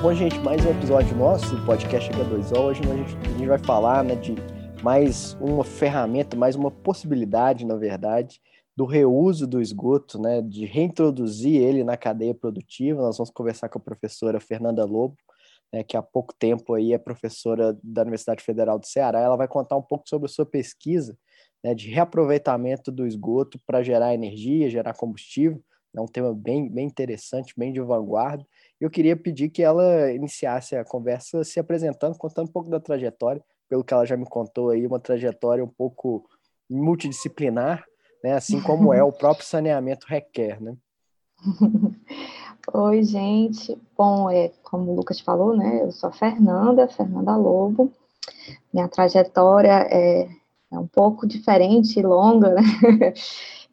Bom, gente, mais um episódio nosso do podcast H2O. Hoje a gente, a gente vai falar né, de mais uma ferramenta, mais uma possibilidade, na verdade, do reuso do esgoto, né, de reintroduzir ele na cadeia produtiva. Nós vamos conversar com a professora Fernanda Lobo, né, que há pouco tempo aí é professora da Universidade Federal do Ceará. Ela vai contar um pouco sobre a sua pesquisa né, de reaproveitamento do esgoto para gerar energia, gerar combustível. É um tema bem, bem interessante, bem de vanguarda. Eu queria pedir que ela iniciasse a conversa se apresentando, contando um pouco da trajetória, pelo que ela já me contou aí, uma trajetória um pouco multidisciplinar, né? assim como é o próprio saneamento requer. Né? Oi, gente. Bom, é, como o Lucas falou, né? Eu sou a Fernanda, Fernanda Lobo. Minha trajetória é, é um pouco diferente e longa, né?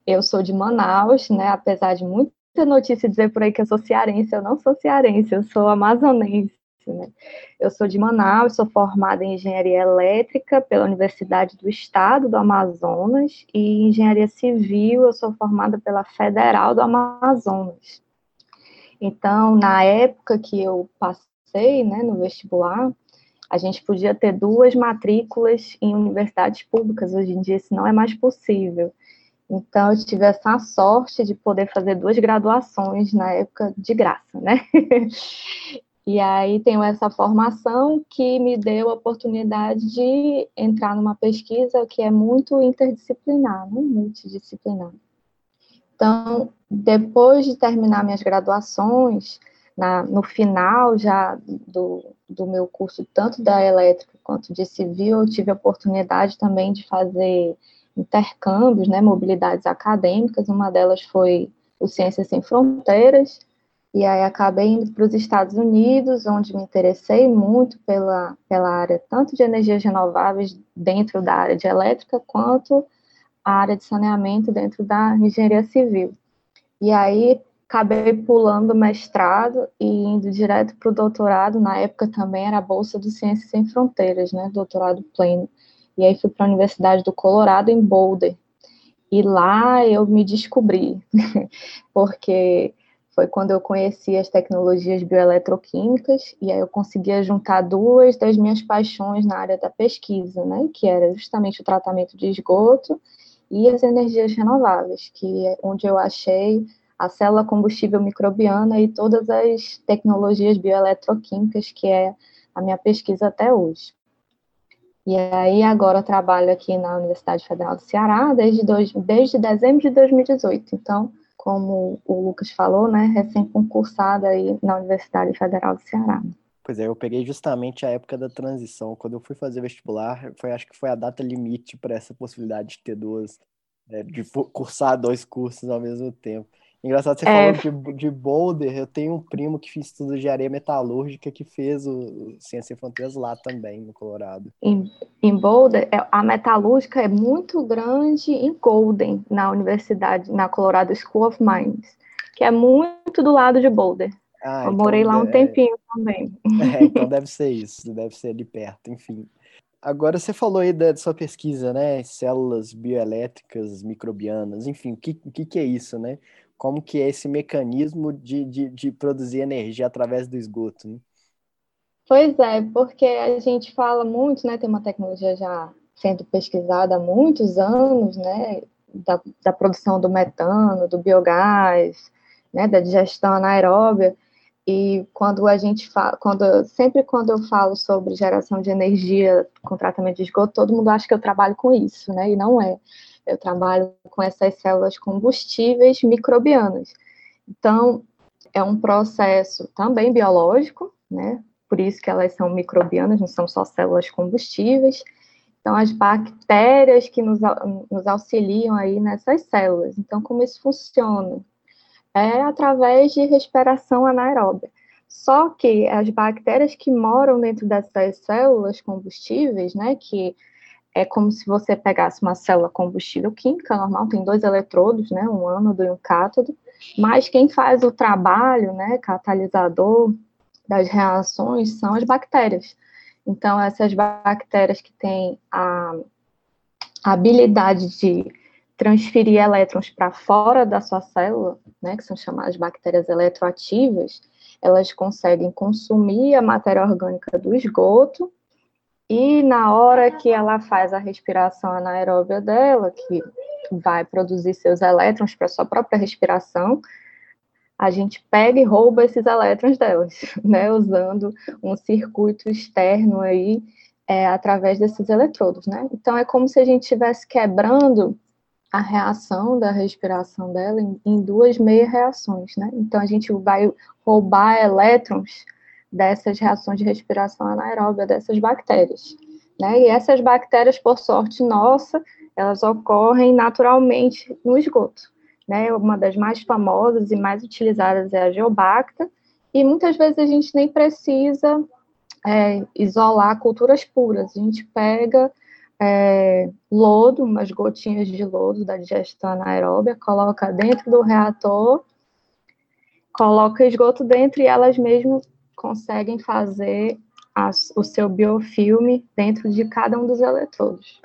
Eu sou de Manaus, né? Apesar de muita notícia dizer por aí que eu sou cearense, eu não sou cearense, eu sou amazonense. Né? Eu sou de Manaus, sou formada em engenharia elétrica pela Universidade do Estado do Amazonas e em engenharia civil eu sou formada pela Federal do Amazonas. Então, na época que eu passei, né, no vestibular, a gente podia ter duas matrículas em universidades públicas. Hoje em dia isso não é mais possível. Então, eu tive essa sorte de poder fazer duas graduações na época de graça, né? e aí tenho essa formação que me deu a oportunidade de entrar numa pesquisa que é muito interdisciplinar, né? multidisciplinar. Então, depois de terminar minhas graduações, na, no final já do, do meu curso, tanto da elétrica quanto de civil, eu tive a oportunidade também de fazer intercâmbios, né, mobilidades acadêmicas, uma delas foi o Ciências Sem Fronteiras, e aí acabei indo para os Estados Unidos, onde me interessei muito pela, pela área tanto de energias renováveis dentro da área de elétrica, quanto a área de saneamento dentro da engenharia civil. E aí acabei pulando o mestrado e indo direto para o doutorado, na época também era a Bolsa do Ciências Sem Fronteiras, né, doutorado pleno. E aí fui para a Universidade do Colorado, em Boulder. E lá eu me descobri, porque foi quando eu conheci as tecnologias bioeletroquímicas, e aí eu conseguia juntar duas das minhas paixões na área da pesquisa, né, que era justamente o tratamento de esgoto e as energias renováveis, que é onde eu achei a célula combustível microbiana e todas as tecnologias bioeletroquímicas, que é a minha pesquisa até hoje. E aí agora eu trabalho aqui na Universidade Federal do Ceará desde, dois, desde dezembro de 2018. Então, como o Lucas falou, né, recém-concursada aí na Universidade Federal do Ceará. Pois é, eu peguei justamente a época da transição. Quando eu fui fazer vestibular, foi, acho que foi a data limite para essa possibilidade de ter duas, é, de cursar dois cursos ao mesmo tempo. Engraçado, você é. falou de, de Boulder, eu tenho um primo que fez estudo de areia metalúrgica que fez o Ciência e Fronteiras lá também, no Colorado. Em, em Boulder, é, a metalúrgica é muito grande em Golden, na universidade, na Colorado School of Mines, que é muito do lado de Boulder. Ah, eu então morei lá um tempinho também. É, então deve ser isso, deve ser de perto, enfim. Agora você falou aí da sua pesquisa, né? Células bioelétricas microbianas, enfim, o que, que, que é isso, né? Como que é esse mecanismo de, de, de produzir energia através do esgoto, né? Pois é, porque a gente fala muito, né, tem uma tecnologia já sendo pesquisada há muitos anos, né, da, da produção do metano, do biogás, né, da digestão anaeróbia, e quando a gente fala, quando, sempre quando eu falo sobre geração de energia com tratamento de esgoto, todo mundo acha que eu trabalho com isso, né, e não é eu trabalho com essas células combustíveis microbianas. Então, é um processo também biológico, né? Por isso que elas são microbianas, não são só células combustíveis. Então, as bactérias que nos, nos auxiliam aí nessas células. Então, como isso funciona? É através de respiração anaeróbia. Só que as bactérias que moram dentro dessas células combustíveis, né, que é como se você pegasse uma célula combustível química normal, tem dois eletrodos, né, um ânodo e um cátodo, mas quem faz o trabalho, né, catalisador das reações são as bactérias. Então, essas bactérias que têm a, habilidade de transferir elétrons para fora da sua célula, né, que são chamadas bactérias eletroativas, elas conseguem consumir a matéria orgânica do esgoto e na hora que ela faz a respiração anaeróbia dela, que vai produzir seus elétrons para sua própria respiração, a gente pega e rouba esses elétrons delas, né, usando um circuito externo aí é, através desses eletrodos, né? Então é como se a gente estivesse quebrando a reação da respiração dela em, em duas meia reações, né? Então a gente vai roubar elétrons dessas reações de respiração anaeróbia dessas bactérias, né? E essas bactérias, por sorte nossa, elas ocorrem naturalmente no esgoto, né? Uma das mais famosas e mais utilizadas é a geobacta, e muitas vezes a gente nem precisa é, isolar culturas puras. A gente pega é, lodo, umas gotinhas de lodo da digestão anaeróbia, coloca dentro do reator, coloca esgoto dentro e elas mesmo conseguem fazer as, o seu biofilme dentro de cada um dos eletrodos.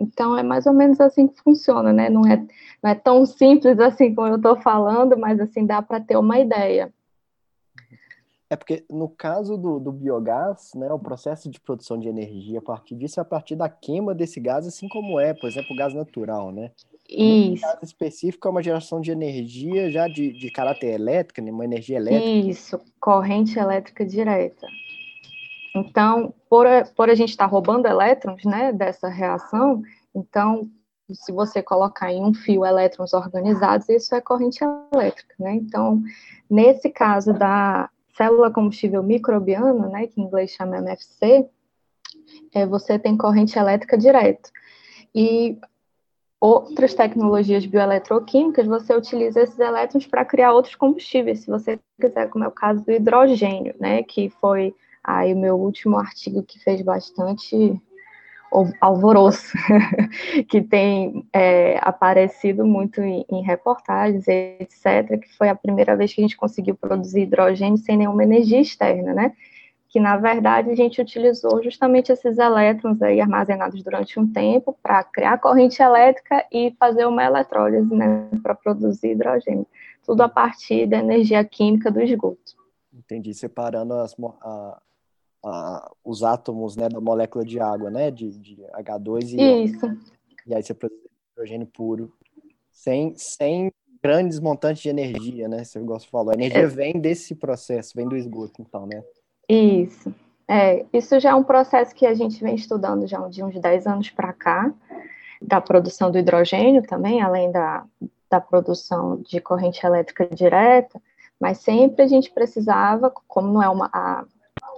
Então, é mais ou menos assim que funciona, né? Não é, não é tão simples assim como eu estou falando, mas assim dá para ter uma ideia. É porque no caso do, do, biogás, né, o processo de produção de energia a partir disso é a partir da queima desse gás, assim como é, por exemplo, o gás natural, né? Isso. No caso específico é uma geração de energia já de, de caráter elétrico, né, uma energia elétrica. Isso, corrente elétrica direta. Então, por a, por a gente estar tá roubando elétrons, né, dessa reação, então, se você colocar em um fio elétrons organizados, isso é corrente elétrica, né? Então, nesse caso da célula combustível microbiana, né, que em inglês chama MFC, é, você tem corrente elétrica direto. E outras tecnologias bioeletroquímicas, você utiliza esses elétrons para criar outros combustíveis, se você quiser, como é o caso do hidrogênio, né, que foi aí o meu último artigo que fez bastante alvoroço, que tem é, aparecido muito em, em, reportagens, etc., que foi a primeira vez que a gente conseguiu produzir hidrogênio sem nenhuma energia externa, né? Que, na verdade, a gente utilizou justamente esses elétrons aí armazenados durante um tempo para criar corrente elétrica e fazer uma eletrólise, né, para produzir hidrogênio. Tudo a partir da energia química do esgoto. Entendi, separando as, a, os átomos né, da molécula de água, né? De, de H2 e Isso. E aí você produz hidrogênio puro, sem, sem grandes montantes de energia, né? Você gosta de falar. A energia é. vem desse processo, vem do esgoto, então, né? Isso. É, isso já é um processo que a gente vem estudando já de uns 10 anos para cá, da produção do hidrogênio também, além da, da produção de corrente elétrica direta, mas sempre a gente precisava, como não é uma, a,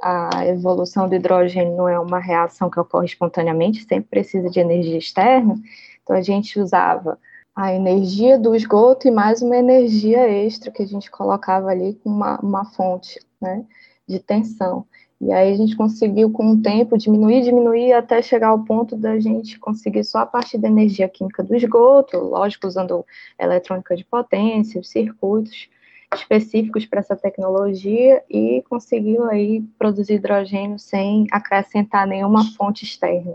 a evolução do hidrogênio não é uma reação que ocorre espontaneamente, sempre precisa de energia externa, então a gente usava a energia do esgoto e mais uma energia extra que a gente colocava ali com uma, uma fonte né, de tensão. E aí a gente conseguiu, com o tempo, diminuir, diminuir, até chegar ao ponto da gente conseguir só a partir da energia química do esgoto, lógico, usando eletrônica de potência, os circuitos, específicos para essa tecnologia e conseguiu aí produzir hidrogênio sem acrescentar nenhuma fonte externa,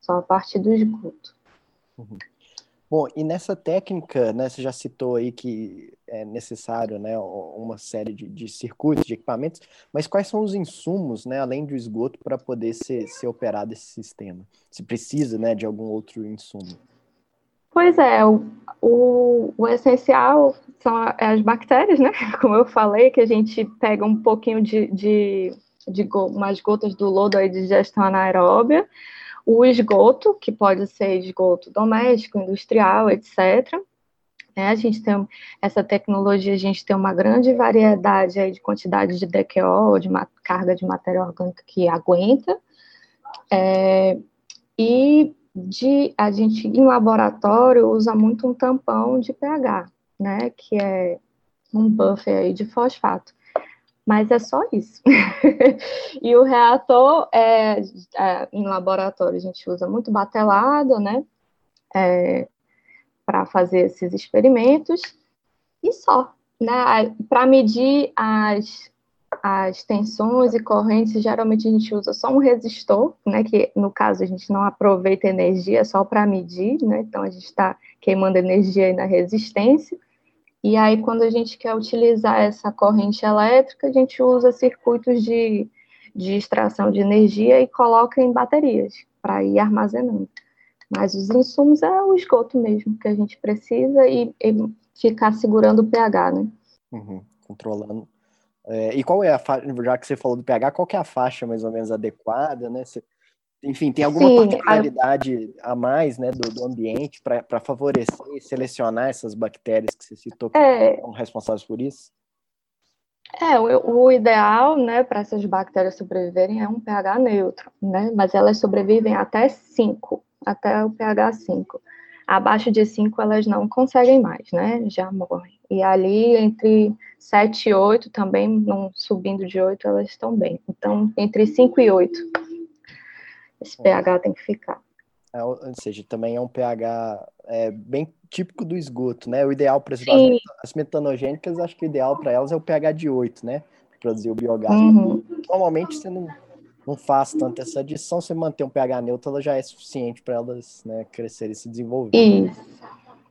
só a partir do esgoto. Uhum. Bom, e nessa técnica, né, você já citou aí que é necessário, né, uma série de, de circuitos, de equipamentos, mas quais são os insumos, né, além do esgoto, para poder ser, ser operado esse sistema? Se precisa, né, de algum outro insumo? Pois é, o, o, o, essencial são as bactérias, né? Como eu falei, que a gente pega um pouquinho de, de, de umas gotas do lodo aí de digestão anaeróbia, o esgoto, que pode ser esgoto doméstico, industrial, etc. É, a gente tem essa tecnologia, a gente tem uma grande variedade aí de quantidade de DQO, de carga de matéria orgânica que aguenta. É, e de a gente em laboratório usa muito um tampão de pH, né, que é um buffer aí de fosfato. Mas é só isso. e o reator é, é, em laboratório a gente usa muito batelado, né, é, para fazer esses experimentos e só, né, para medir as as tensões e correntes, geralmente a gente usa só um resistor, né, que no caso a gente não aproveita energia só para medir, né, então a gente está queimando energia aí na resistência, E aí, quando a gente quer utilizar essa corrente elétrica, a gente usa circuitos de, de extração de energia e coloca em baterias para ir armazenando. Mas os insumos é o esgoto mesmo que a gente precisa e, e ficar segurando o pH, né? Uhum, controlando. É, e qual é a faixa, já que você falou do pH, qual é a faixa mais ou menos adequada, né? Você, enfim, tem alguma Sim, particularidade a... a mais né, do, do ambiente para favorecer e selecionar essas bactérias que você citou que é... são responsáveis por isso? É, o, o ideal, né, para essas bactérias sobreviverem é um pH neutro, né? Mas elas sobrevivem até 5, até o pH 5. Abaixo de 5 elas não conseguem mais, né? Já morrem. E ali entre 7 e 8 também, não subindo de 8, elas estão bem. Então, entre 5 e 8, esse pH tem que ficar. É, ou seja, também é um pH é, bem típico do esgoto, né? O ideal, exemplo, as metanogênicas, acho que o ideal para elas é o pH de 8, né? Para produzir o biogás. Uhum. Normalmente você não, não faz tanto essa adição, você manter um pH neutro, ela já é suficiente para elas né, crescerem e se desenvolverem. Isso.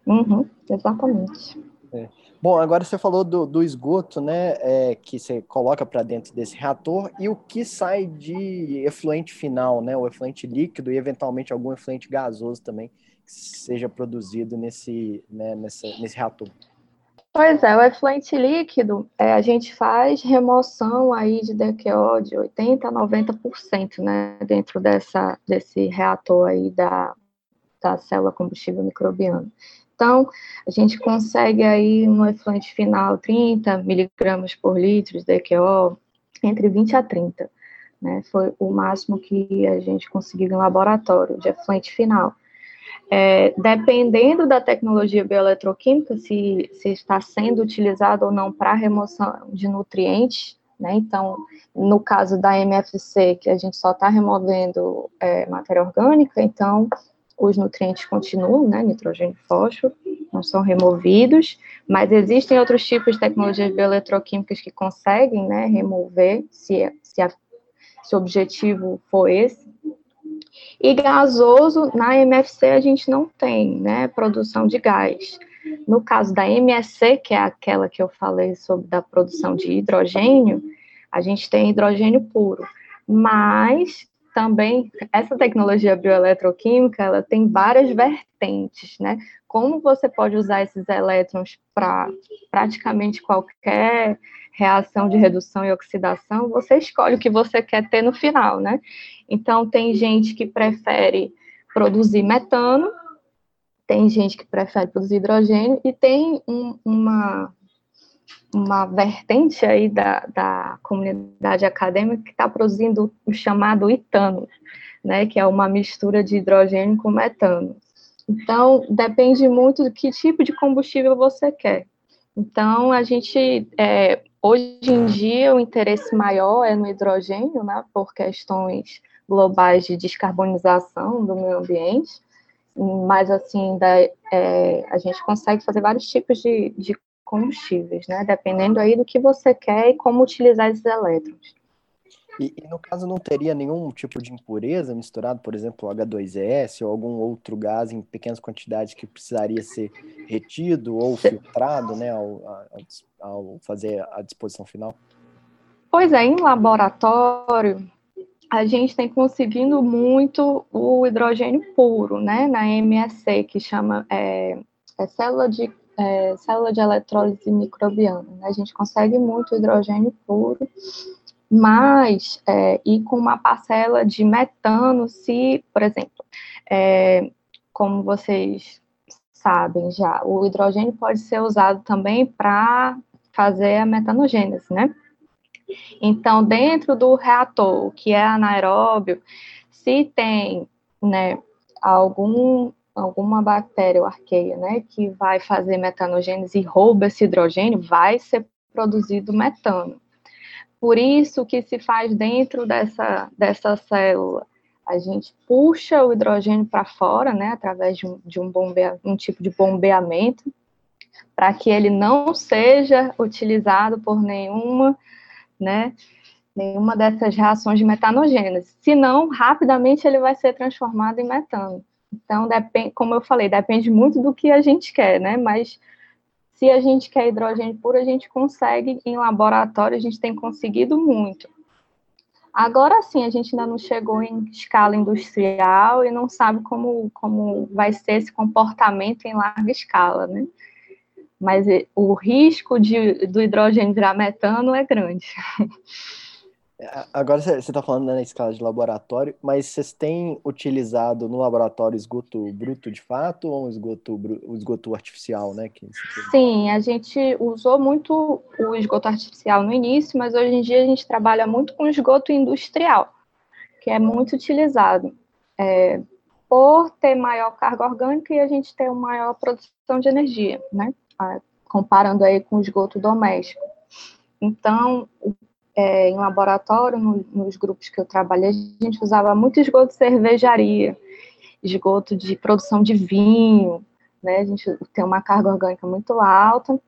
Uhum, exatamente. É. Bom, agora você falou do, do esgoto, né, é, que você coloca para dentro desse reator e o que sai de efluente final, né, o efluente líquido e eventualmente algum efluente gasoso também que seja produzido nesse, né, nessa, nesse reator. Pois é, o efluente líquido, é, a gente faz remoção aí de DQO de 80% a 90%, né, dentro dessa, desse reator aí da, da célula combustível microbiana. Então, a gente consegue aí no efluente final 30 miligramas por litro de DQO, entre 20 a 30, né? Foi o máximo que a gente conseguiu em laboratório de efluente final. É, dependendo da tecnologia bioeletroquímica, se, se está sendo utilizado ou não para remoção de nutrientes, né? Então, no caso da MFC, que a gente só está removendo é, matéria orgânica, então os nutrientes continuam, né, nitrogênio e fósforo, não são removidos, mas existem outros tipos de tecnologias bioeletroquímicas que conseguem, né, remover, se, se, a, se o objetivo for esse. E gasoso, na MFC a gente não tem, né, produção de gás. No caso da MSC, que é aquela que eu falei sobre da produção de hidrogênio, a gente tem hidrogênio puro, mas também essa tecnologia bioeletroquímica ela tem várias vertentes, né? Como você pode usar esses elétrons para praticamente qualquer reação de redução e oxidação, você escolhe o que você quer ter no final, né? Então tem gente que prefere produzir metano, tem gente que prefere produzir hidrogênio e tem um, uma uma vertente aí da, da comunidade acadêmica que está produzindo o chamado itano, né, que é uma mistura de hidrogênio com metano. Então, depende muito do que tipo de combustível você quer. Então, a gente, é, hoje em dia, o interesse maior é no hidrogênio, né, por questões globais de descarbonização do meio ambiente, mas, assim, da, é, a gente consegue fazer vários tipos de, de combustíveis, né? Dependendo aí do que você quer e como utilizar esses elétrons. E, e, no caso não teria nenhum tipo de impureza misturado, por exemplo, H2S ou algum outro gás em pequenas quantidades que precisaria ser retido ou filtrado, né, ao, ao, ao fazer a disposição final? Pois é, em laboratório a gente tem conseguindo muito o hidrogênio puro, né, na MSC, que chama é, é célula de é, célula de eletrólise microbiana. Né? A gente consegue muito hidrogênio puro, mas é, e com uma parcela de metano, se, por exemplo, é, como vocês sabem já, o hidrogênio pode ser usado também para fazer a metanogênese, né? Então, dentro do reator, que é anaeróbio, se tem né, algum alguma bactéria ou arqueia, né, que vai fazer metanogênese e rouba esse hidrogênio, vai ser produzido metano. Por isso que se faz dentro dessa, dessa célula, a gente puxa o hidrogênio para fora, né, através de um, de um, bombea, um tipo de bombeamento, para que ele não seja utilizado por nenhuma, né, nenhuma dessas reações de metanogênese. Senão, rapidamente ele vai ser transformado em metano. Então, depende, como eu falei, depende muito do que a gente quer, né? Mas Se a gente quer hidrogênio puro, a gente consegue em laboratório, a gente tem conseguido muito. Agora sim, a gente ainda não chegou em escala industrial e não sabe como, como vai ser esse comportamento em larga escala, né? Mas o risco de, do hidrogênio virar metano é grande. Agora você está falando né, na escala de laboratório, mas vocês têm utilizado no laboratório esgoto bruto de fato ou um esgoto, um esgoto artificial, né? Que Sim, a gente usou muito o esgoto artificial no início, mas hoje em dia a gente trabalha muito com esgoto industrial, que é muito utilizado. É, por ter maior carga orgânica e a gente ter uma maior produção de energia, né? Comparando aí com o esgoto doméstico. Então, o é, em laboratório, no, nos grupos que eu trabalhei, a gente usava muito esgoto de cervejaria, esgoto de produção de vinho, né? A gente tem uma carga orgânica muito alta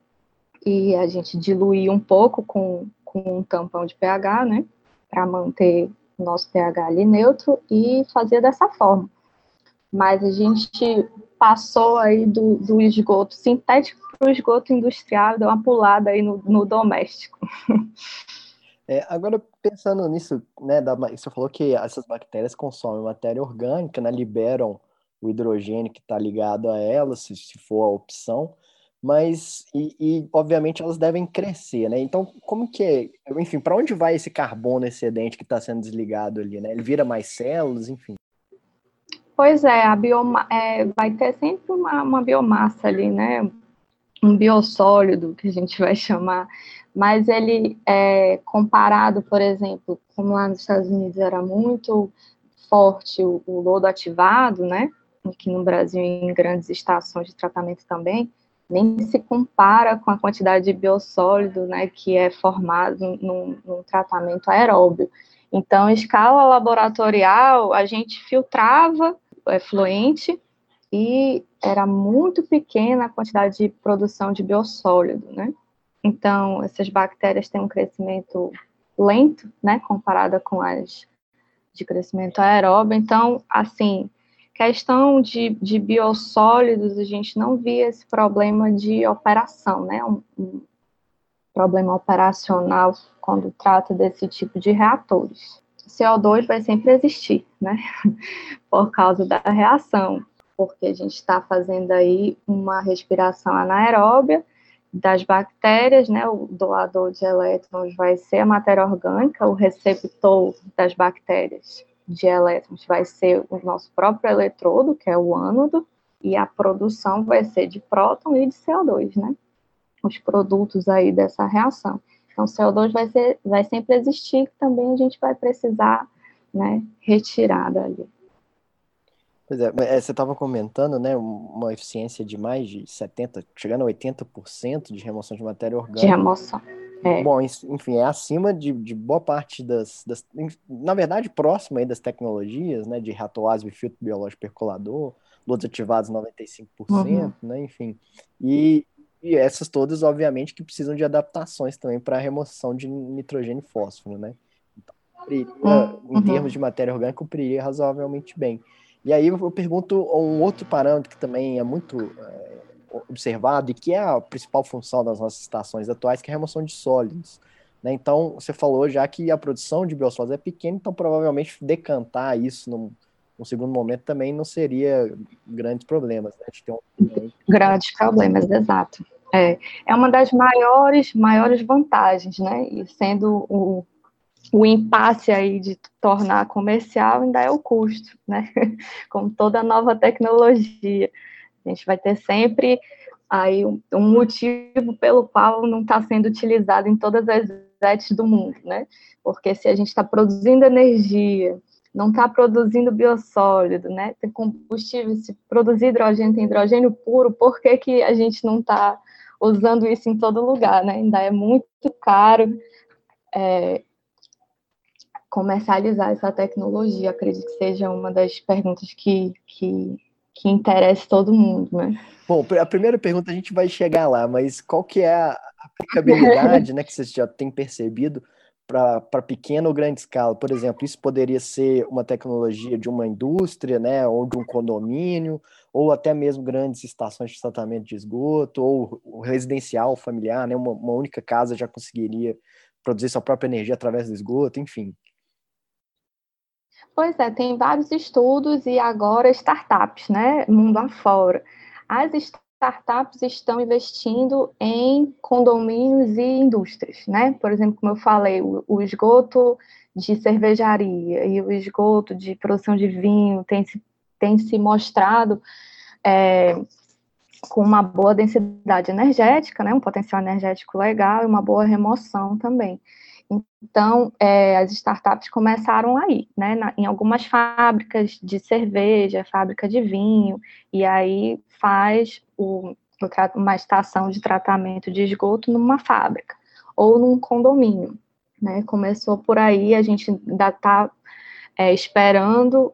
e a gente diluía um pouco com, com um tampão de pH, né? Para manter o nosso pH ali neutro e fazia dessa forma. Mas a gente passou aí do, do esgoto sintético para o esgoto industrial, deu uma pulada aí no, no doméstico. É, agora, pensando nisso, né, da, você falou que essas bactérias consomem matéria orgânica, né, liberam o hidrogênio que está ligado a elas, se, se, for a opção, mas, e, e, obviamente elas devem crescer, né? Então, como que é, enfim, para onde vai esse carbono excedente que está sendo desligado ali, né? Ele vira mais células, enfim. Pois é, a bioma, é, vai ter sempre uma, uma biomassa ali, né? Um biossólido, que a gente vai chamar, mas ele é comparado, por exemplo, como lá nos Estados Unidos era muito forte o, o lodo ativado, né? Aqui no Brasil, em grandes estações de tratamento também, nem se compara com a quantidade de biossólido, né, que é formado num, num tratamento aeróbio. Então, escala laboratorial, a gente filtrava efluente e era muito pequena a quantidade de produção de biossólido, né? Então, essas bactérias têm um crescimento lento, né, comparada com as de crescimento aeróbio. Então, assim, questão de, de biossólidos, a gente não via esse problema de operação, né, um, um problema operacional quando trata desse tipo de reatores. CO2 vai sempre existir, né, por causa da reação, porque a gente está fazendo aí uma respiração anaeróbia, das bactérias, né, o doador de elétrons vai ser a matéria orgânica, o receptor das bactérias de elétrons vai ser o nosso próprio eletrodo, que é o ânodo, e a produção vai ser de próton e de CO2, né? Os produtos aí dessa reação. Então, CO2 vai, ser, vai sempre existir, também a gente vai precisar, né, retirar dali. Pois é, é você estava comentando, né, uma eficiência de mais de 70%, chegando a 80% de remoção de matéria orgânica. De remoção. É. Bom, enfim, é acima de, de boa parte das, das, Na verdade, próxima aí das tecnologias, né? De reator e filtro biológico percolador, lodos ativados 95%, uhum. né? Enfim. E, e essas todas, obviamente, que precisam de adaptações também para a remoção de nitrogênio e fósforo, né? Então, uhum. em termos de matéria orgânica, cumpriria razoavelmente bem. E aí eu pergunto um outro parâmetro que também é muito é, observado e que é a principal função das nossas estações atuais, que é a remoção de sólidos. Né? Então, você falou já que a produção de biosólidos é pequena, então provavelmente decantar isso num, num segundo momento também não seria grandes problemas. Né? Um... Grandes problemas, exato. É, é uma das maiores, maiores vantagens, né? E sendo o, o impasse aí de tornar comercial ainda é o custo, né? Como toda nova tecnologia. A gente vai ter sempre aí um, motivo pelo qual não está sendo utilizado em todas as redes do mundo, né? Porque se a gente está produzindo energia, não está produzindo biossólido, né? Tem combustível, se produzir hidrogênio tem hidrogênio puro, por que, que a gente não está usando isso em todo lugar, né? Ainda é muito caro. É, comercializar essa tecnologia? Acredito que seja uma das perguntas que, que, que interessa todo mundo, né? Bom, a primeira pergunta a gente vai chegar lá, mas qual que é a aplicabilidade, né, que você já tem percebido para pequena ou grande escala. Por exemplo, isso poderia ser uma tecnologia de uma indústria, né, ou de um condomínio, ou até mesmo grandes estações de tratamento de esgoto, ou residencial familiar, né, uma, uma única casa já conseguiria produzir sua própria energia através do esgoto, enfim. Pois é, tem vários estudos e agora startups, né, mundo afora. As startups estão investindo em condomínios e indústrias, né? Por exemplo, como eu falei, o, esgoto de cervejaria e o esgoto de produção de vinho tem se, tem se mostrado é, com uma boa densidade energética, né? Um potencial energético legal e uma boa remoção também. Então, é, as startups começaram aí, né, na, em algumas fábricas de cerveja, fábrica de vinho, e aí faz o, uma estação de tratamento de esgoto numa fábrica ou num condomínio. Né? Começou por aí, a gente ainda está é, esperando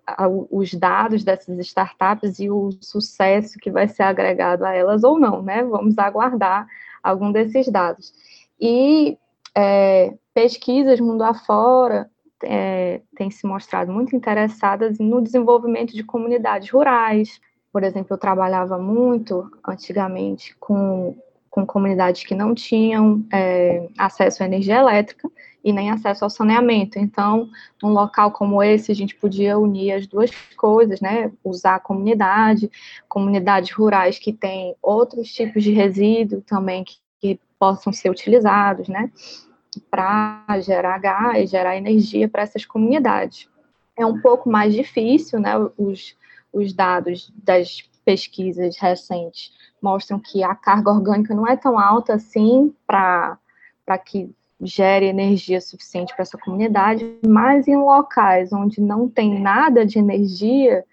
os dados dessas startups e o sucesso que vai ser agregado a elas ou não, né? Vamos aguardar algum desses dados. E é, pesquisas mundo afora é, têm se mostrado muito interessadas no desenvolvimento de comunidades rurais. Por exemplo, eu trabalhava muito antigamente com, com comunidades que não tinham é, acesso à energia elétrica e nem acesso ao saneamento. Então, num local como esse, a gente podia unir as duas coisas, né? Usar a comunidade, comunidades rurais que têm outros tipos de resíduo também que, que possam ser utilizados, né? Para gerar gás, gerar energia para essas comunidades. É um pouco mais difícil, né? Os, os dados das pesquisas recentes mostram que a carga orgânica não é tão alta assim para que gere energia suficiente para essa comunidade, mas em locais onde não tem nada de energia,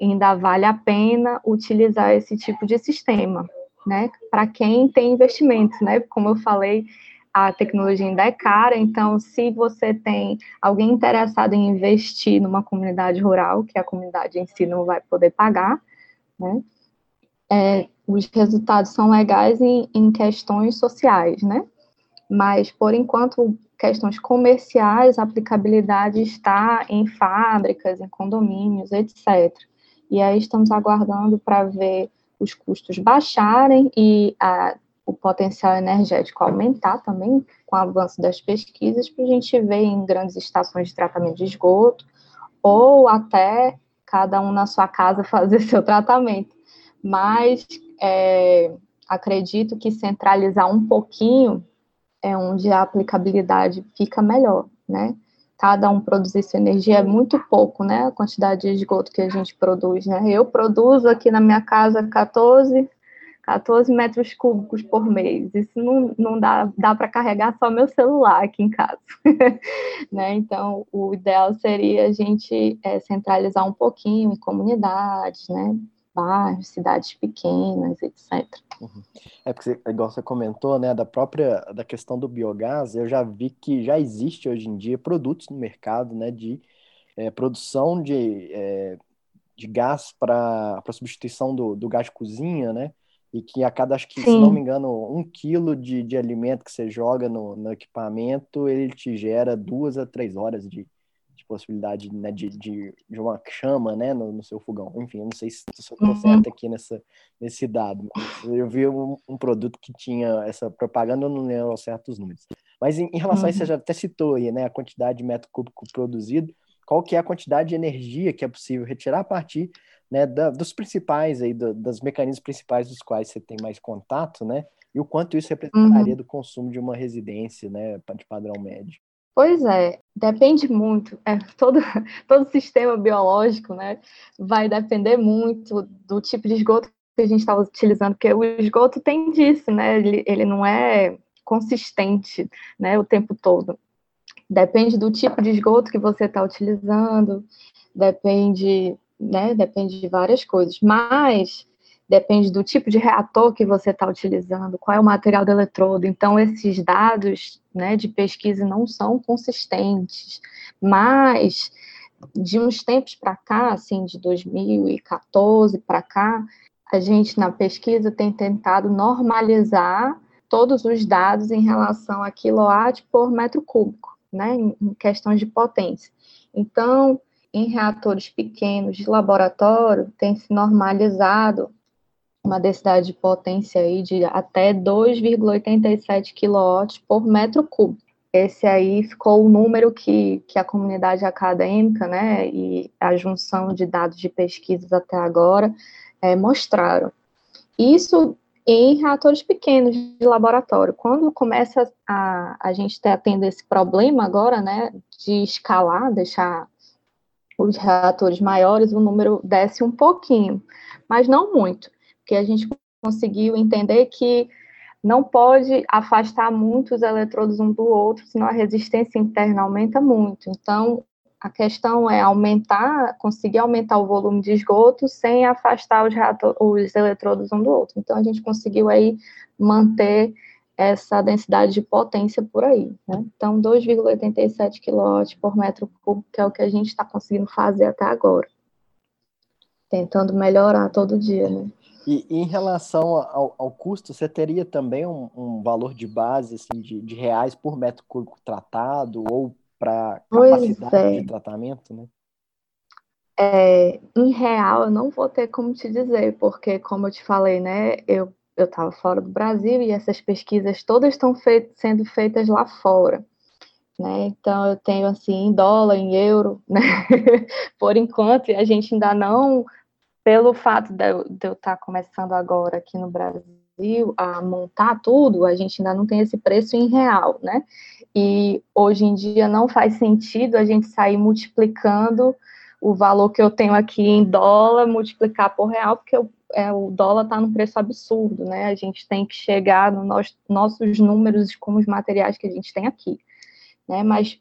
ainda vale a pena utilizar esse tipo de sistema, né? Para quem tem investimento, né? Como eu falei, a tecnologia ainda é cara, então se você tem alguém interessado em investir numa comunidade rural, que a comunidade em si não vai poder pagar, né? É, os resultados são legais em, em questões sociais, né? Mas, por enquanto, questões comerciais, a aplicabilidade está em fábricas, em condomínios, etc. E aí estamos aguardando para ver os custos baixarem e a o potencial energético aumentar também com o avanço das pesquisas, para a gente ver em grandes estações de tratamento de esgoto, ou até cada um na sua casa fazer seu tratamento. Mas é, acredito que centralizar um pouquinho é onde a aplicabilidade fica melhor, né? Cada um produzir sua energia é muito pouco, né? A quantidade de esgoto que a gente produz, né? Eu produzo aqui na minha casa 14 14 metros cúbicos por mês. Isso não, não dá, dá para carregar só meu celular aqui em casa. né? Então, o ideal seria a gente é, centralizar um pouquinho em comunidades, né? bairros, cidades pequenas, etc. Uhum. É porque, igual você comentou, né, da própria da questão do biogás, eu já vi que já existe hoje em dia produtos no mercado, né, de é, produção de, é, de gás para substituição do, do gás de cozinha, né, e que a cada, acho que, Sim. se não me engano, um quilo de, de alimento que você joga no, no equipamento, ele te gera duas a três horas de, de possibilidade né, de, de, de, uma chama né, no, no, seu fogão. Enfim, eu não sei se eu estou uhum. certo aqui nessa, nesse dado, eu vi um, um, produto que tinha essa propaganda, eu não lembro certos números. Mas em, em relação uhum. a isso, você uhum. já até citou aí, né, a quantidade de metro cúbico produzido, qual que é a quantidade de energia que é possível retirar a partir né, da, dos principais aí, do, das mecanismos principais dos quais você tem mais contato, né, e o quanto isso representaria uhum. do consumo de uma residência, né, de padrão médio. Pois é, depende muito. É, todo, todo sistema biológico, né, vai depender muito do tipo de esgoto que a gente está utilizando, porque o esgoto tem disso, né, ele, ele não é consistente, né, o tempo todo. Depende do tipo de esgoto que você está utilizando, depende né? Depende de várias coisas, mas depende do tipo de reator que você está utilizando, qual é o material do eletrodo. Então, esses dados né, de pesquisa não são consistentes, mas de uns tempos para cá, assim, de 2014 para cá, a gente na pesquisa tem tentado normalizar todos os dados em relação a quilowatt por metro cúbico. né, em questões de potência. Então, em reatores pequenos de laboratório, tem se normalizado uma densidade de potência aí de até 2,87 kW por metro cúbico. Esse aí ficou o número que, que a comunidade acadêmica, né, e a junção de dados de pesquisas até agora é, mostraram. Isso em reatores pequenos de laboratório. Quando começa a, a gente ter tendo esse problema agora, né, de escalar, deixar os reatores maiores, o número desce um pouquinho, mas não muito, porque a gente conseguiu entender que não pode afastar muito os eletrodos um do outro, senão a resistência interna aumenta muito. Então, a questão é aumentar, conseguir aumentar o volume de esgoto sem afastar os, reator, os eletrodos um do outro. Então, a gente conseguiu aí manter essa densidade de potência por aí. Né? Então, 2,87 kW por metro cúbico, que é o que a gente está conseguindo fazer até agora. Tentando melhorar todo dia, né? E, em relação ao, ao, custo, você teria também um, um valor de base assim, de, de, reais por metro cúbico tratado ou para capacidade é. de tratamento, né? É, em real, eu não vou ter como te dizer, porque, como eu te falei, né, eu eu estava fora do Brasil e essas pesquisas todas estão sendo feitas lá fora. Né? Então, eu tenho assim, em dólar, em euro, né? por enquanto, e a gente ainda não pelo fato de eu, de eu estar tá começando agora aqui no Brasil a montar tudo, a gente ainda não tem esse preço em real, né? E hoje em dia não faz sentido a gente sair multiplicando o valor que eu tenho aqui em dólar, multiplicar por real, porque eu, é, o dólar está num preço absurdo, né? A gente tem que chegar nos nos, nossos números com os materiais que a gente tem aqui, né? Mas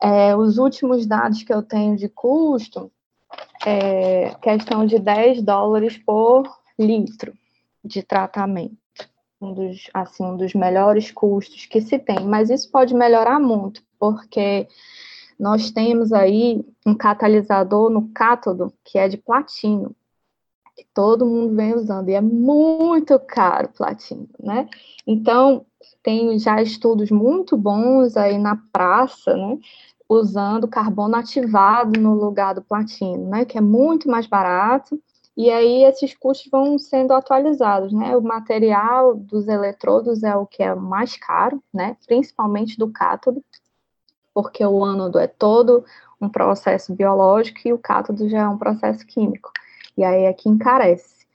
é, os últimos dados que eu tenho de custo, é, questão de 10 dólares por litro de tratamento. Um dos, assim, um dos melhores custos que se tem, mas isso pode melhorar muito, porque nós temos aí um catalisador no cátodo que é de platino, todo mundo vem usando, e é muito caro platino, né? Então, tem já estudos muito bons aí na praça, né? usando carbono ativado no lugar do platino, né, que é muito mais barato, e aí esses custos vão sendo atualizados, né, o material dos eletrodos é o que é mais caro, né, principalmente do cátodo, porque o ânodo é todo um processo biológico e o cátodo já é um processo químico, e aí é que encarece.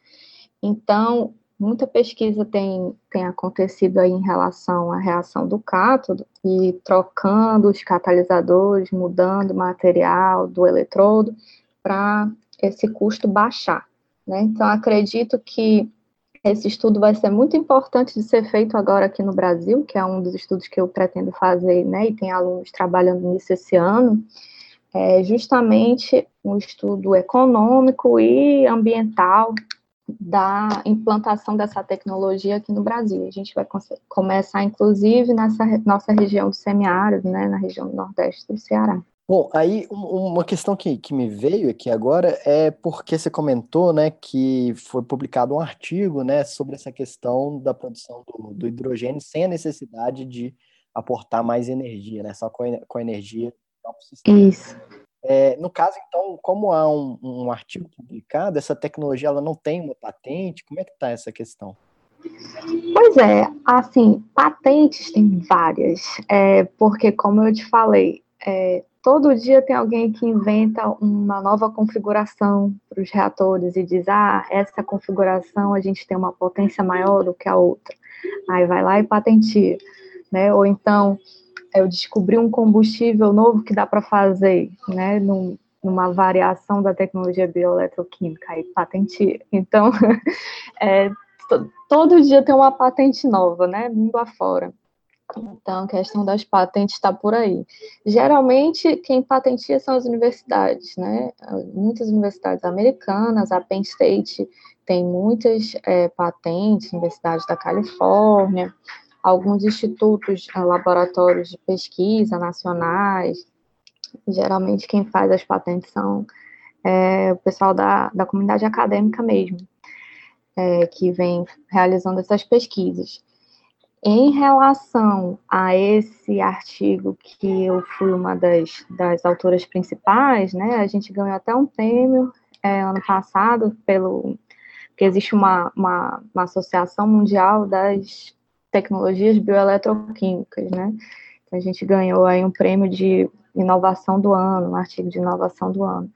Então, muita pesquisa tem, tem acontecido aí em relação à reação do cátodo e trocando os catalisadores, mudando o material do eletrodo para esse custo baixar. Né? Então, acredito que esse estudo vai ser muito importante de ser feito agora aqui no Brasil, que é um dos estudos que eu pretendo fazer, né, e tem alunos trabalhando nisso esse ano, é justamente um estudo econômico e ambiental da implantação dessa tecnologia aqui no Brasil. A gente vai começar, inclusive, nessa nossa região do semiárido, né, na região do nordeste do Ceará. Bom, aí uma questão que, que me veio aqui agora é porque você comentou, né, que foi publicado um artigo, né, sobre essa questão da produção do, do hidrogênio sem a necessidade de aportar mais energia, né, só com, com a energia próprio sistema. Isso. É, no caso, então, como há um, um, artigo publicado, essa tecnologia ela não tem uma patente? Como é que está essa questão? Pois é, assim, patentes tem várias, é, porque como eu te falei, é, todo dia tem alguém que inventa uma nova configuração para os reatores e diz, ah, essa configuração a gente tem uma potência maior do que a outra. Aí vai lá e patentia, né? Ou então eu descobri um combustível novo que dá para fazer, né, num, numa variação da tecnologia bioeletroquímica, aí patente. Então, é, todo dia tem uma patente nova, né, mundo afora. Então, a questão das patentes está por aí. Geralmente, quem patentia são as universidades, né? Muitas universidades americanas, a Penn State tem muitas é, patentes, universidades da Califórnia, alguns institutos, eh, laboratórios de pesquisa nacionais. Geralmente quem faz as patentes são é, o pessoal da, da comunidade acadêmica mesmo, é, que vem realizando essas pesquisas. Em relação a esse artigo que eu fui uma das, das autoras principais, né, a gente ganhou até um prêmio é, ano passado pelo que existe uma, uma, uma, associação mundial das tecnologias bioeletroquímicas, né? Então, a gente ganhou aí um prêmio de inovação do ano, um artigo de inovação do ano.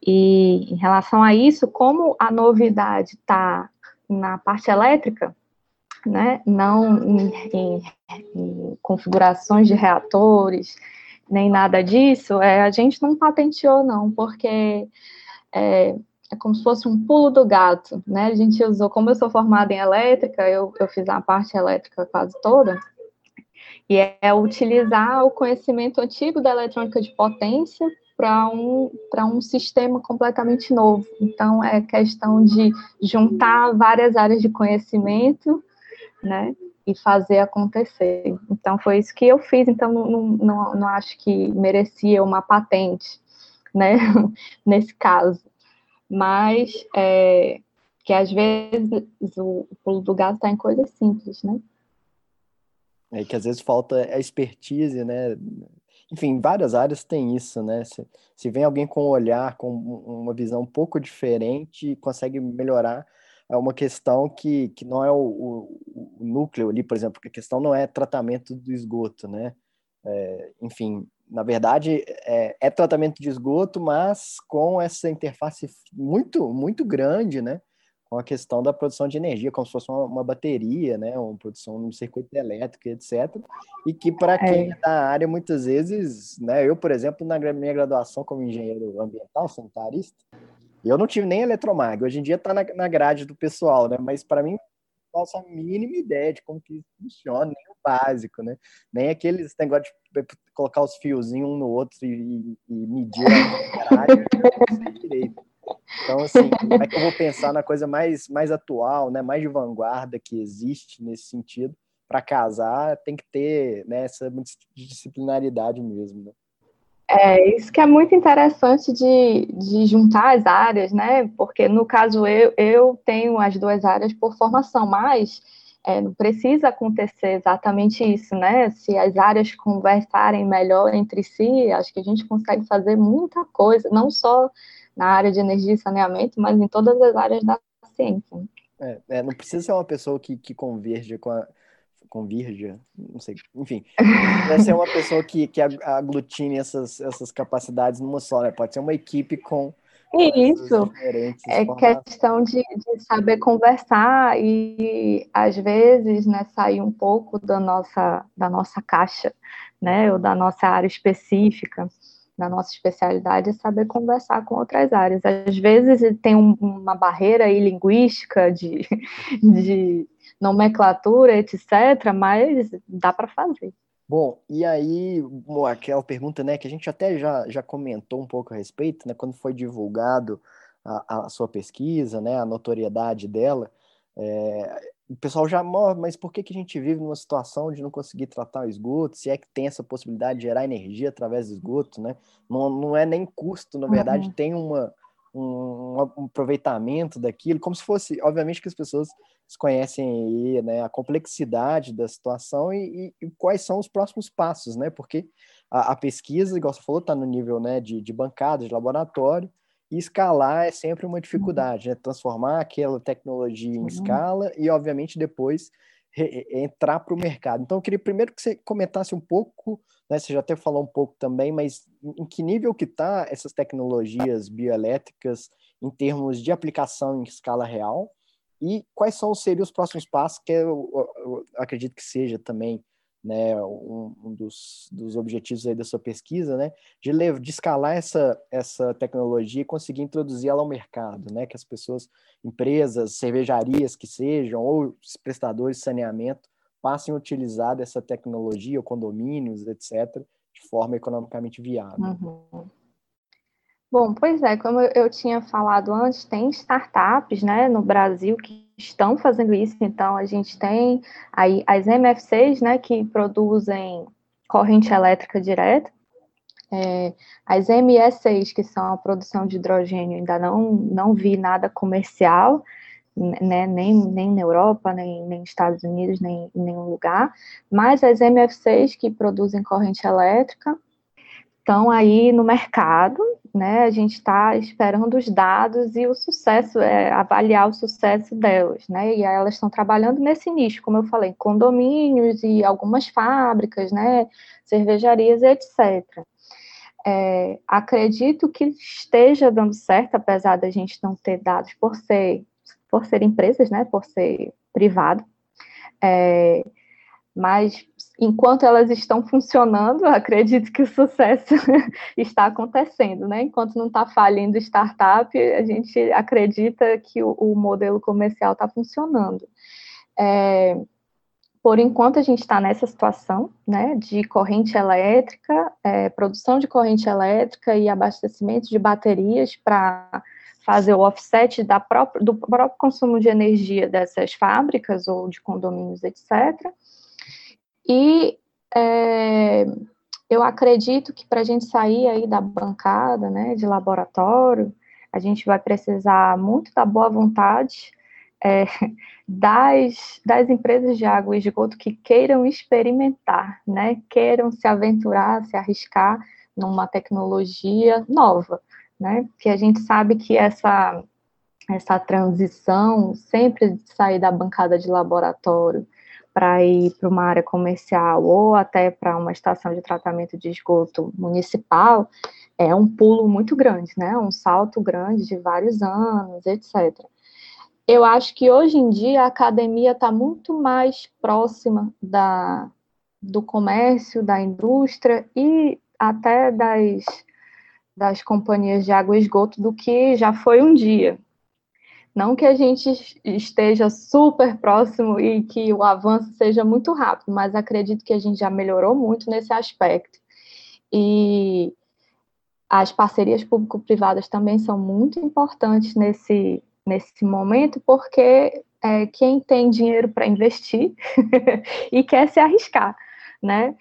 E em relação a isso, como a novidade está na parte elétrica, né, não em, em, em, configurações de reatores, nem nada disso, é, a gente não patenteou, não, porque é, é como se fosse um pulo do gato, né? A gente usou, como eu sou formada em elétrica, eu, eu fiz a parte elétrica quase toda, e é utilizar o conhecimento antigo da eletrônica de potência para um, um sistema completamente novo. Então, é questão de juntar várias áreas de conhecimento, né, e fazer acontecer. Então, foi isso que eu fiz. Então, não, não, não acho que merecia uma patente, né, nesse caso. Mas, é, que às vezes o pulo do gato está em coisas simples, né? É que às vezes falta a expertise, né? Enfim, várias áreas tem isso, né? Se, se vem alguém com um olhar, com uma visão um pouco diferente, consegue melhorar é uma questão que, que não é o, o, o, núcleo ali, por exemplo, a questão não é tratamento do esgoto, né? É, enfim, na verdade, é, é, tratamento de esgoto, mas com essa interface muito, muito grande, né? com a questão da produção de energia, como se fosse uma, uma bateria, né, uma produção de um circuito elétrico, etc. E que para quem é. é da área, muitas vezes, né, eu, por exemplo, na minha graduação como engenheiro ambiental, sanitarista, eu não tive nem eletromag. Hoje em dia está na, na grade do pessoal, né? Mas para mim faço a mínima ideia de como que funciona, nem o básico, né? Nem aqueles negócio de colocar os fiozinhos um no outro e, e medir a direito. Então, assim, como é que eu vou pensar na coisa mais, mais atual, né, mais de vanguarda que existe nesse sentido? Para casar, tem que ter né, essa disciplinaridade mesmo. Né? É, isso que é muito interessante de, de juntar as áreas, né? Porque, no caso, eu, eu tenho as duas áreas por formação, mas é, não precisa acontecer exatamente isso, né? Se as áreas conversarem melhor entre si, acho que a gente consegue fazer muita coisa, não só na área de energia e saneamento, mas em todas as áreas da ciência. É, é, não precisa ser uma pessoa que, que converge com a. Convirja, não sei, enfim. Deve ser uma pessoa que, que aglutine essas, essas capacidades numa só, né? Pode ser uma equipe com. Isso, é questão de, de, saber conversar e, às vezes, né, sair um pouco da nossa, da nossa caixa, né, ou da nossa área específica na nossa especialidade é saber conversar com outras áreas. Às vezes tem um, uma barreira aí linguística de, de nomenclatura, etc., mas dá para fazer. Bom, e aí, aquela pergunta, né, que a gente até já, já comentou um pouco a respeito, né, quando foi divulgado a, a sua pesquisa, né, a notoriedade dela, é, o pessoal já morre, mas por que, que a gente vive numa situação de não conseguir tratar o esgoto? Se é que tem essa possibilidade de gerar energia através do esgoto, né? Não, não é nem custo, na verdade, uhum. tem uma, um, um, aproveitamento daquilo, como se fosse, obviamente que as pessoas conhecem aí, né, a complexidade da situação e, e, e, quais são os próximos passos, né? Porque a, a pesquisa, igual você falou, está no nível né, de, de bancada, de laboratório, e escalar é sempre uma dificuldade, né? Transformar aquela tecnologia em escala e, obviamente, depois entrar para o mercado. Então, eu queria primeiro que você comentasse um pouco, né? Você já até falou um pouco também, mas em que nível que está essas tecnologias bioelétricas em termos de aplicação em escala real? E quais são seriam os próximos passos que eu, eu, acredito que seja também né, um, um dos, dos, objetivos aí da sua pesquisa, né, de, de escalar essa, essa tecnologia e conseguir introduzir ela ao mercado, né, que as pessoas, empresas, cervejarias que sejam, ou prestadores de saneamento, passem a utilizar dessa tecnologia, condomínios, etc., de forma economicamente viável. Uhum. Bom, pois é, como eu tinha falado antes, tem startups né, no Brasil que estão fazendo isso, então a gente tem aí as MFCs, né, que produzem corrente elétrica direta, é, as ME6, que são a produção de hidrogênio, ainda não, não vi nada comercial, né, nem, nem na Europa, nem, nem nos Estados Unidos, nem em nenhum lugar, mas as MFCs que produzem corrente elétrica estão aí no mercado, né? A gente está esperando os dados e o sucesso, é, avaliar o sucesso delas, né? E elas estão trabalhando nesse nicho, como eu falei, condomínios e algumas fábricas, né? Cervejarias, etc. É, acredito que esteja dando certo, apesar da gente não ter dados por ser por ser empresas, né? Por ser privado. É, mas enquanto elas estão funcionando, acredito que o sucesso está acontecendo, né? Enquanto não está falindo startup, a gente acredita que o, o modelo comercial está funcionando. É, por enquanto, a gente está nessa situação, né, de corrente elétrica, é, produção de corrente elétrica e abastecimento de baterias para fazer o offset da própria, do próprio consumo de energia dessas fábricas ou de condomínios, etc. E é, eu acredito que para a gente sair aí da bancada, né, de laboratório, a gente vai precisar muito da boa vontade é, das, das empresas de água e esgoto que queiram experimentar, né, queiram se aventurar, se arriscar numa tecnologia nova, né, porque a gente sabe que essa, essa transição sempre de sair da bancada de laboratório para ir para uma área comercial ou até para uma estação de tratamento de esgoto municipal, é um pulo muito grande, né? Um salto grande de vários anos, etc. Eu acho que hoje em dia a academia está muito mais próxima da, do comércio, da indústria e até das, das companhias de água e esgoto do que já foi um dia, não que a gente esteja super próximo e que o avanço seja muito rápido, mas acredito que a gente já melhorou muito nesse aspecto. E as parcerias público-privadas também são muito importantes nesse, nesse momento, porque é, quem tem dinheiro para investir e quer se arriscar, né?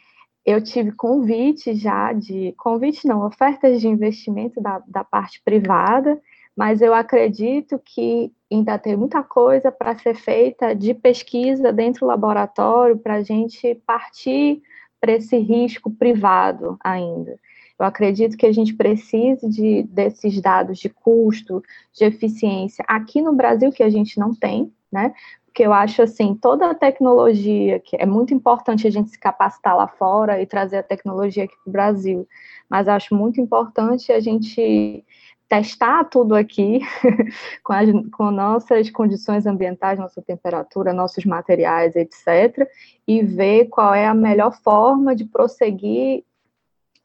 Eu tive convite já de, convite não, ofertas de investimento da, da parte privada, mas eu acredito que ainda tem muita coisa para ser feita de pesquisa dentro do laboratório para a gente partir para esse risco privado ainda. Eu acredito que a gente precise de, desses dados de custo, de eficiência, aqui no Brasil, que a gente não tem, né? Porque eu acho assim, toda a tecnologia, que é muito importante a gente se capacitar lá fora e trazer a tecnologia aqui para o Brasil, mas acho muito importante a gente testar tudo aqui com, as, com nossas condições ambientais, nossa temperatura, nossos materiais, etc., e ver qual é a melhor forma de prosseguir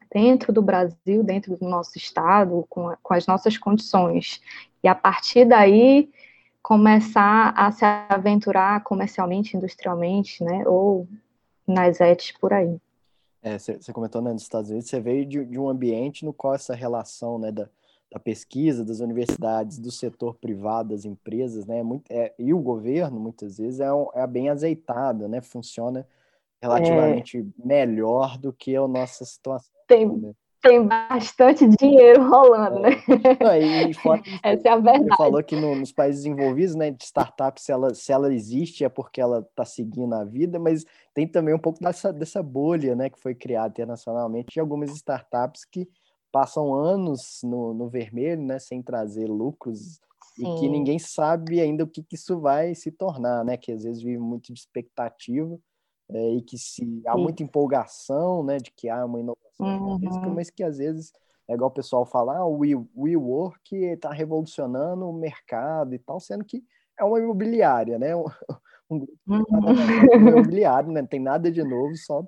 dentro do Brasil, dentro do nosso estado, com, com as nossas condições. E a partir daí começar a se aventurar comercialmente, industrialmente, né, ou nas ETs por aí. Você é, comentou né, nos Estados Unidos, você veio de, de, um ambiente no qual essa relação né, da, da pesquisa, das universidades, do setor privado, das empresas, né? Muito, é, e o governo, muitas vezes, é, um, é bem azeitado, né? Funciona relativamente é... melhor do que a nossa situação. Tem, né? Tem bastante dinheiro rolando, né? Não, fora, Essa é a verdade. Você falou que no, nos países desenvolvidos, né, de startup, se ela, se ela existe é porque ela está seguindo a vida, mas tem também um pouco dessa, dessa bolha, né, que foi criada internacionalmente de algumas startups que passam anos no, no vermelho, né, sem trazer lucros Sim. e que ninguém sabe ainda o que, que, isso vai se tornar, né, que às vezes vive muito de expectativa é, e que se há Sim. muita empolgação, né, de que há uma inovação uhum. mas que às vezes é igual o pessoal falar, ah, o WeWork está revolucionando o mercado e tal, sendo que é uma imobiliária, né? Um, grupo uhum. imobiliário, né? Não tem nada de novo, só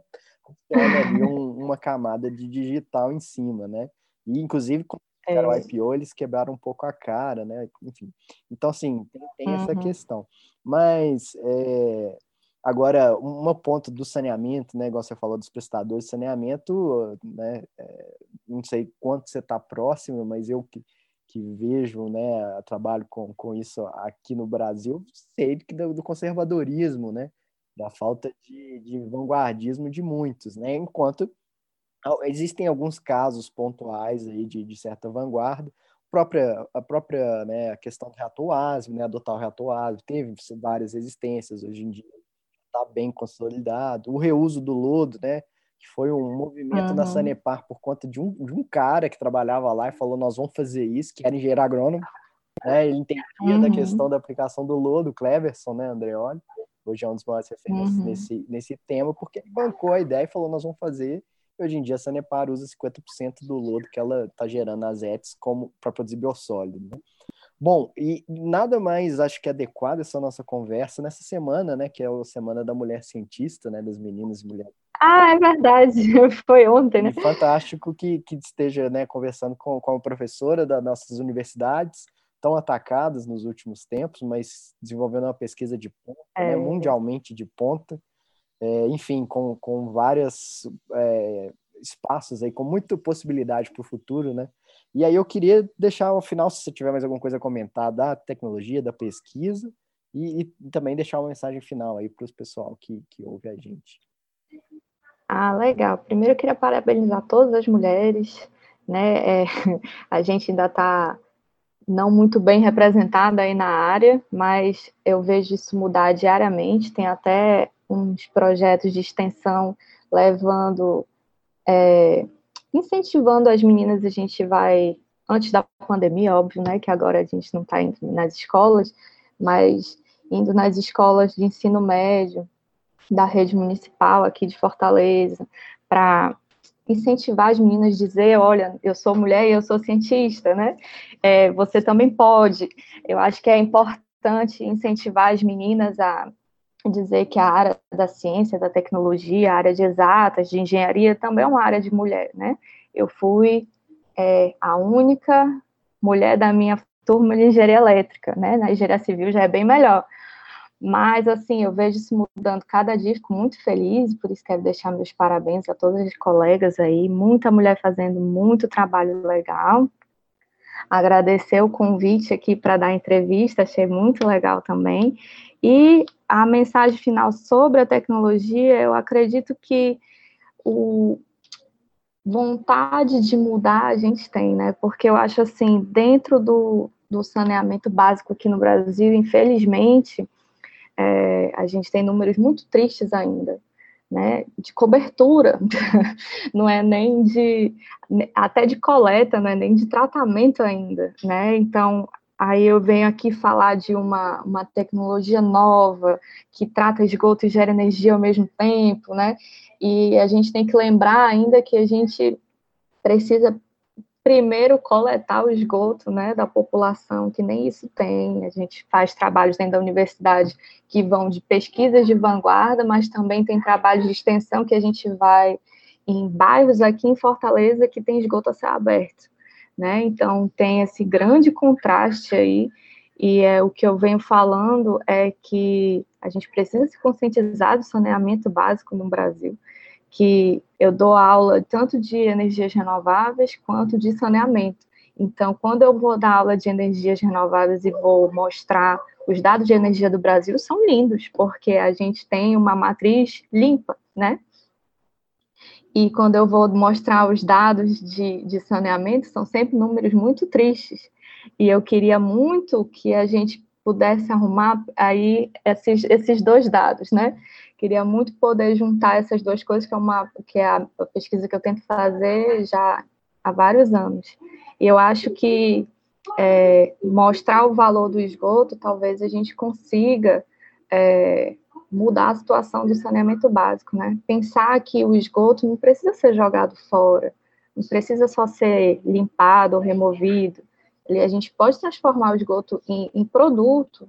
ali um, uma camada de digital em cima, né? E, inclusive, quando é. o IPO, eles quebraram um pouco a cara, né? Enfim. Então, assim, tem, tem uhum. essa questão. Mas, é, agora, uma ponto do saneamento, né? Igual você falou dos prestadores de saneamento, né? É, não sei quanto você está próximo, mas eu que, que vejo, né? Trabalho com, com isso aqui no Brasil, sei do, do conservadorismo, né? da falta de, de vanguardismo de muitos, né? Enquanto existem alguns casos pontuais aí de, de certa vanguarda. própria, a própria né, a questão do reator ASM, né, adotar o reator ASM, teve várias resistências, hoje em dia está bem consolidado. O reuso do lodo, né, que foi um movimento uhum. na Sanepar por conta de um, de um cara que trabalhava lá e falou: nós vamos fazer isso, que era engenheiro agrônomo. Né? Ele entendia uhum. da questão da aplicação do lodo, Cleverson, né, Andreoli, hoje é um dos maiores referências uhum. nesse, nesse tema, porque ele bancou a ideia e falou: nós vamos fazer. Hoje em dia a Sanepar usa 50% do lodo que ela está gerando nas ETs como para produzir biossólido. Né? Bom, e nada mais acho que adequado essa nossa conversa nessa semana, né, que é a semana da mulher cientista, né, das meninas e mulheres. Ah, é verdade, foi ontem, né? E fantástico que, que esteja, né, conversando com, com a professora das nossas universidades, tão atacadas nos últimos tempos, mas desenvolvendo uma pesquisa de ponta, né, é. né, mundialmente de ponta, é, enfim, com, com vários é, espaços aí, com muita possibilidade para o futuro, né? E aí eu queria deixar ao final, se você tiver mais alguma coisa a comentar da tecnologia, da pesquisa, e, e também deixar uma mensagem final aí para os pessoal que, que ouve a gente. Ah, legal. Primeiro eu queria parabenizar todas as mulheres, né? É, a gente ainda está não muito bem representada aí na área, mas eu vejo isso mudar diariamente. Tem até uns projetos de extensão levando é, incentivando as meninas, a gente vai, antes da pandemia, óbvio, né, que agora a gente não está indo nas escolas, mas indo nas escolas de ensino médio da rede municipal aqui de Fortaleza, para incentivar as meninas a dizer, olha, eu sou mulher e eu sou cientista, né? É, você também pode. Eu acho que é importante incentivar as meninas a dizer que a área da ciência, da tecnologia, a área de exatas, de engenharia, também é uma área de mulher, né? Eu fui é, a única mulher da minha turma de engenharia elétrica, né? Na engenharia civil já é bem melhor. Mas, assim, eu vejo isso mudando cada dia, fico muito feliz, por isso quero deixar meus parabéns a todas as colegas aí, muita mulher fazendo muito trabalho legal. Agradecer o convite aqui para dar entrevista, achei muito legal também. E a mensagem final sobre a tecnologia, eu acredito que o vontade de mudar a gente tem, né? Porque eu acho assim, dentro do, do saneamento básico aqui no Brasil, infelizmente, é, a gente tem números muito tristes ainda, né? De cobertura, não é nem de até de coleta, não é nem de tratamento ainda, né? Então Aí eu venho aqui falar de uma, uma tecnologia nova que trata esgoto e gera energia ao mesmo tempo, né? E a gente tem que lembrar ainda que a gente precisa primeiro coletar o esgoto né, da população, que nem isso tem. A gente faz trabalhos dentro da universidade que vão de pesquisas de vanguarda, mas também tem trabalhos de extensão que a gente vai em bairros aqui em Fortaleza que tem esgoto a céu aberto né? Então tem esse grande contraste aí, e é o que eu venho falando é que a gente precisa se conscientizar do saneamento básico no Brasil, que eu dou aula tanto de energias renováveis quanto de saneamento. Então, quando eu vou dar aula de energias renováveis e vou mostrar os dados de energia do Brasil, são lindos, porque a gente tem uma matriz limpa, né? E quando eu vou mostrar os dados de, de saneamento, são sempre números muito tristes. E eu queria muito que a gente pudesse arrumar aí esses, esses dois dados, né? Queria muito poder juntar essas duas coisas, que é, uma, que é a, pesquisa que eu tento fazer já há vários anos. E eu acho que é, mostrar o valor do esgoto, talvez a gente consiga é, mudar a situação do saneamento básico, né? Pensar que o esgoto não precisa ser jogado fora, não precisa só ser limpado ou removido. a gente pode transformar o esgoto em, em produto,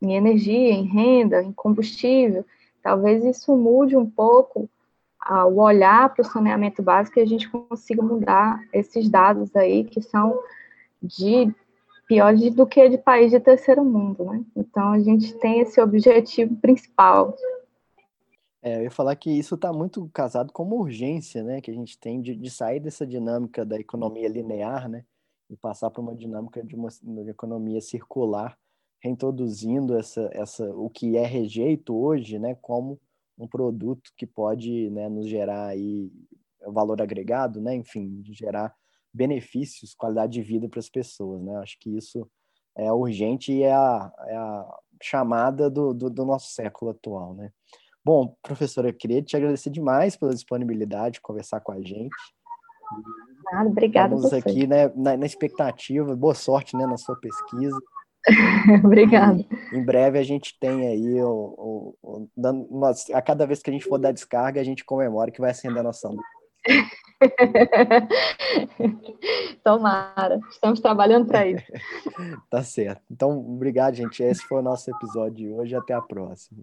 em energia, em renda, em combustível. Talvez isso mude um pouco o olhar para o saneamento básico e a gente consiga mudar esses dados aí que são de piores do que de país de terceiro mundo, né? Então a gente tem esse objetivo principal. É, eu ia falar que isso está muito casado com uma urgência, né? Que a gente tem de, de, sair dessa dinâmica da economia linear, né? E passar para uma dinâmica de uma, uma economia circular, reintroduzindo essa, essa, o que é rejeito hoje, né? Como um produto que pode né, nos gerar aí valor agregado, né? Enfim, gerar benefícios, qualidade de vida para as pessoas, né? Acho que isso é urgente e é a, é a chamada do, do, do, nosso século atual, né? Bom, professora, eu queria te agradecer demais pela disponibilidade de conversar com a gente. Ah, obrigada. Estamos aqui né, na, na, expectativa, boa sorte né, na sua pesquisa. Obrigada. Em breve a gente tem aí, o, o, o, a cada vez que a gente for dar descarga, a gente comemora que vai acender a nossa luz. Tomara, estamos trabalhando para isso. tá certo. Então, obrigado, gente. Esse foi o nosso episódio de hoje. Até a próxima.